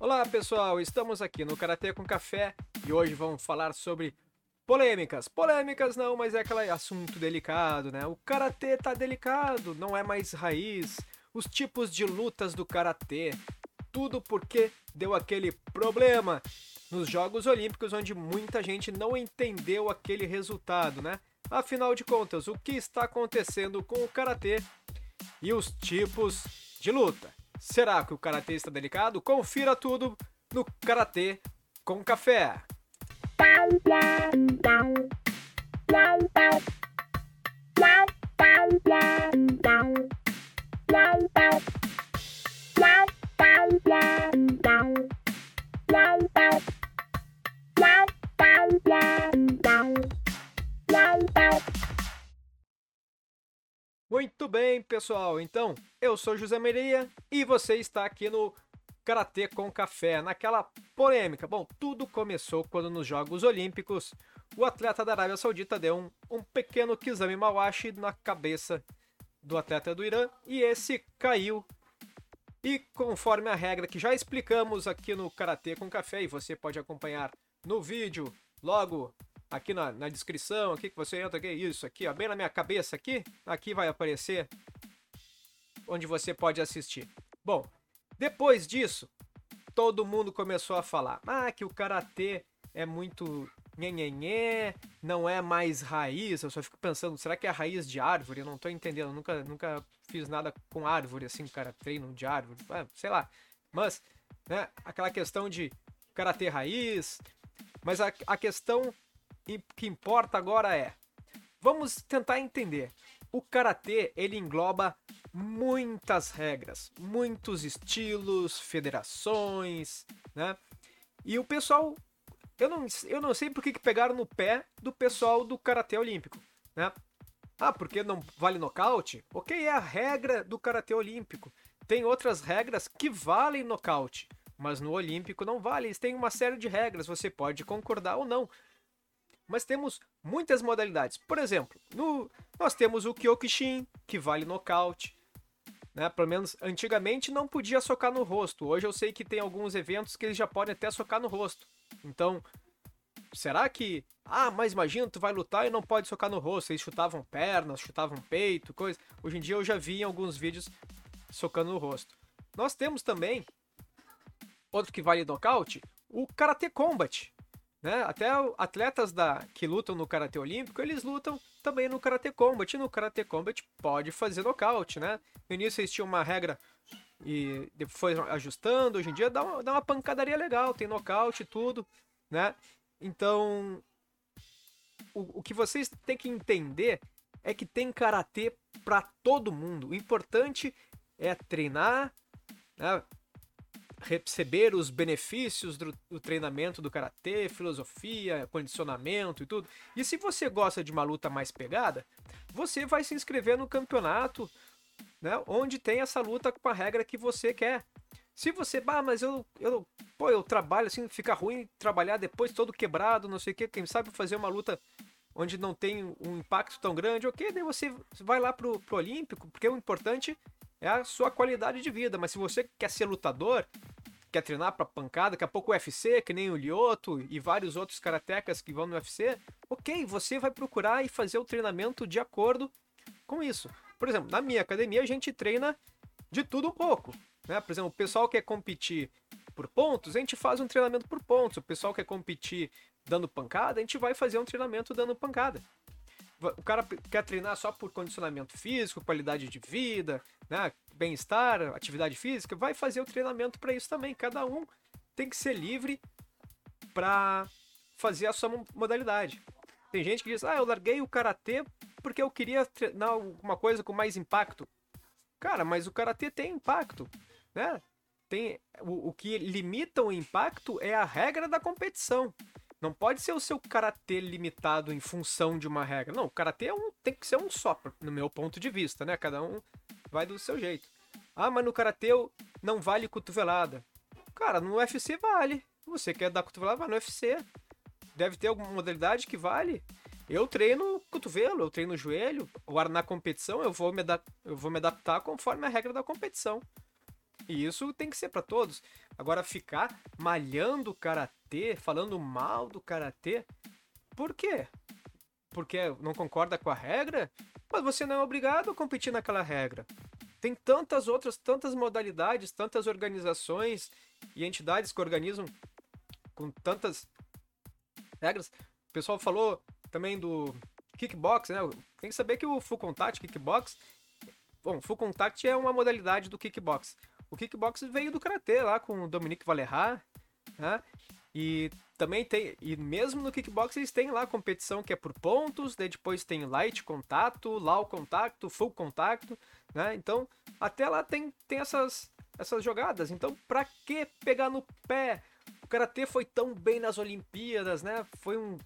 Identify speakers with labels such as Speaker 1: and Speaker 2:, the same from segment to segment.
Speaker 1: Olá pessoal, estamos aqui no Karatê com Café e hoje vamos falar sobre polêmicas. Polêmicas não, mas é aquele assunto delicado, né? O Karatê tá delicado, não é mais raiz. Os tipos de lutas do Karatê. Tudo porque deu aquele problema nos Jogos Olímpicos onde muita gente não entendeu aquele resultado, né? Afinal de contas, o que está acontecendo com o Karatê e os tipos de luta? Será que o karatê está delicado? Confira tudo no Karatê com Café. Muito bem, pessoal. Então, eu sou José Maria e você está aqui no Karatê com Café, naquela polêmica. Bom, tudo começou quando nos Jogos Olímpicos o atleta da Arábia Saudita deu um, um pequeno Kizami Mawashi na cabeça do atleta do Irã e esse caiu. E conforme a regra que já explicamos aqui no Karatê com Café, e você pode acompanhar no vídeo logo aqui na, na descrição, aqui que você entra, aqui, isso aqui, ó, bem na minha cabeça aqui, aqui vai aparecer onde você pode assistir. Bom, depois disso, todo mundo começou a falar, ah, que o karatê é muito nhenhenhé, não é mais raiz. Eu só fico pensando, será que é raiz de árvore? Eu não tô entendendo, nunca, nunca fiz nada com árvore assim, cara, treino de árvore, ah, sei lá. Mas, né, aquela questão de karatê raiz, mas a, a questão e que importa agora é, vamos tentar entender. O karatê ele engloba muitas regras, muitos estilos, federações, né? E o pessoal, eu não, eu não sei por que, que pegaram no pé do pessoal do karatê olímpico, né? Ah, porque não vale nocaute? Ok, é a regra do karatê olímpico. Tem outras regras que valem nocaute, mas no olímpico não vale. Eles têm uma série de regras, você pode concordar ou não mas temos muitas modalidades. Por exemplo, no, nós temos o Kyokushin, que vale nocaute. Né? Pelo menos antigamente não podia socar no rosto. Hoje eu sei que tem alguns eventos que eles já podem até socar no rosto. Então, será que. Ah, mas imagina, tu vai lutar e não pode socar no rosto. Eles chutavam pernas, chutavam peito, coisa. Hoje em dia eu já vi em alguns vídeos socando no rosto. Nós temos também, outro que vale nocaute, o Karate Combat, né? Até atletas da, que lutam no Karatê Olímpico, eles lutam também no Karatê Combat. E no Karatê Combat pode fazer nocaute, né? No início eles tinham uma regra e depois ajustando. Hoje em dia dá uma, dá uma pancadaria legal, tem nocaute e tudo, né? Então, o, o que vocês têm que entender é que tem Karatê para todo mundo. O importante é treinar, né? Receber os benefícios do, do treinamento do karatê, filosofia, condicionamento e tudo. E se você gosta de uma luta mais pegada, você vai se inscrever no campeonato, né, onde tem essa luta com a regra que você quer. Se você, bah, mas eu, eu, pô, eu trabalho assim, fica ruim trabalhar depois todo quebrado, não sei o que, quem sabe fazer uma luta onde não tem um impacto tão grande, ok, daí você vai lá pro, pro Olímpico, porque o importante é a sua qualidade de vida. Mas se você quer ser lutador, quer treinar para pancada, daqui a pouco o UFC, que nem o Lioto e vários outros karatecas que vão no UFC, ok, você vai procurar e fazer o treinamento de acordo com isso. Por exemplo, na minha academia a gente treina de tudo um pouco. Né? Por exemplo, o pessoal quer competir por pontos, a gente faz um treinamento por pontos. O pessoal quer competir dando pancada, a gente vai fazer um treinamento dando pancada o cara quer treinar só por condicionamento físico, qualidade de vida, né, bem-estar, atividade física, vai fazer o treinamento para isso também. Cada um tem que ser livre para fazer a sua modalidade. Tem gente que diz: "Ah, eu larguei o karatê porque eu queria treinar alguma coisa com mais impacto". Cara, mas o karatê tem impacto, né? Tem o, o que limita o impacto é a regra da competição. Não pode ser o seu karatê limitado em função de uma regra. Não, o karatê é um, tem que ser um só, no meu ponto de vista, né? Cada um vai do seu jeito. Ah, mas no karatê não vale cotovelada. Cara, no UFC vale. Você quer dar cotovelada, vai no UFC. Deve ter alguma modalidade que vale. Eu treino cotovelo, eu treino joelho. Agora na competição eu vou me, eu vou me adaptar conforme a regra da competição. E isso tem que ser para todos. Agora, ficar malhando o karatê, falando mal do karatê, por quê? Porque não concorda com a regra? Mas você não é obrigado a competir naquela regra. Tem tantas outras, tantas modalidades, tantas organizações e entidades que organizam com tantas regras. O pessoal falou também do kickbox, né? Tem que saber que o full contact kickbox, bom, full contact é uma modalidade do kickbox. O kickbox veio do karatê lá com o Dominique Valerrat, né? E também tem, e mesmo no kickbox eles têm lá competição que é por pontos, daí depois tem light contato, low contato, full contato, né? Então, até lá tem, tem essas, essas jogadas. Então, pra que pegar no pé? O karatê foi tão bem nas Olimpíadas, né? Foi um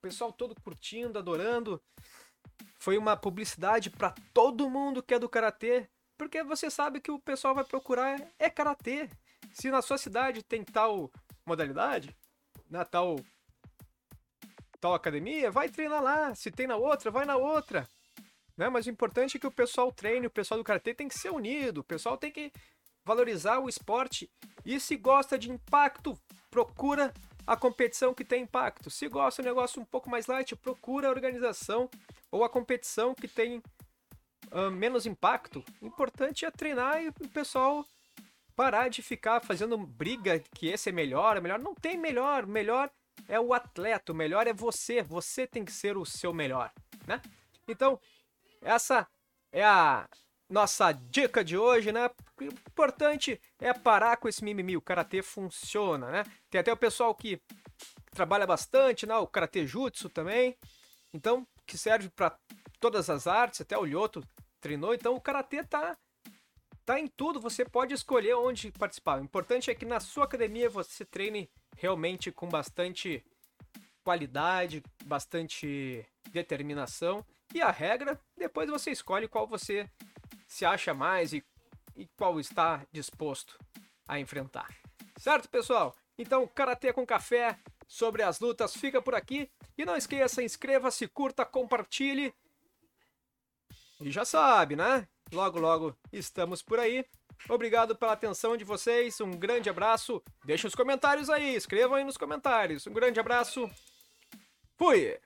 Speaker 1: pessoal todo curtindo, adorando. Foi uma publicidade para todo mundo que é do karatê, porque você sabe que o pessoal vai procurar é karatê. Se na sua cidade tem tal modalidade, na tal tal academia, vai treinar lá. Se tem na outra, vai na outra. Né? Mas o importante é que o pessoal treine, o pessoal do karatê tem que ser unido, o pessoal tem que valorizar o esporte. E se gosta de impacto, procura a competição que tem impacto. Se gosta de um negócio um pouco mais light, procura a organização ou a competição que tem uh, menos impacto. O importante é treinar e o pessoal parar de ficar fazendo briga que esse é melhor, é melhor. Não tem melhor, melhor é o atleta, o melhor é você. Você tem que ser o seu melhor, né? Então, essa é a nossa dica de hoje, né? O importante é parar com esse mimimi. O karatê funciona, né? Tem até o pessoal que trabalha bastante, né? O karatê jutsu também. Então, que serve para todas as artes, até o Lyoto treinou. Então, o karatê tá tá em tudo, você pode escolher onde participar. O importante é que na sua academia você treine realmente com bastante qualidade, bastante determinação. E a regra, depois você escolhe qual você se acha mais e, e qual está disposto a enfrentar. Certo, pessoal? Então, Karatê com Café sobre as lutas fica por aqui. E não esqueça, inscreva-se, curta, compartilhe. E já sabe, né? Logo, logo estamos por aí. Obrigado pela atenção de vocês, um grande abraço. Deixe os comentários aí, escrevam aí nos comentários. Um grande abraço. Fui!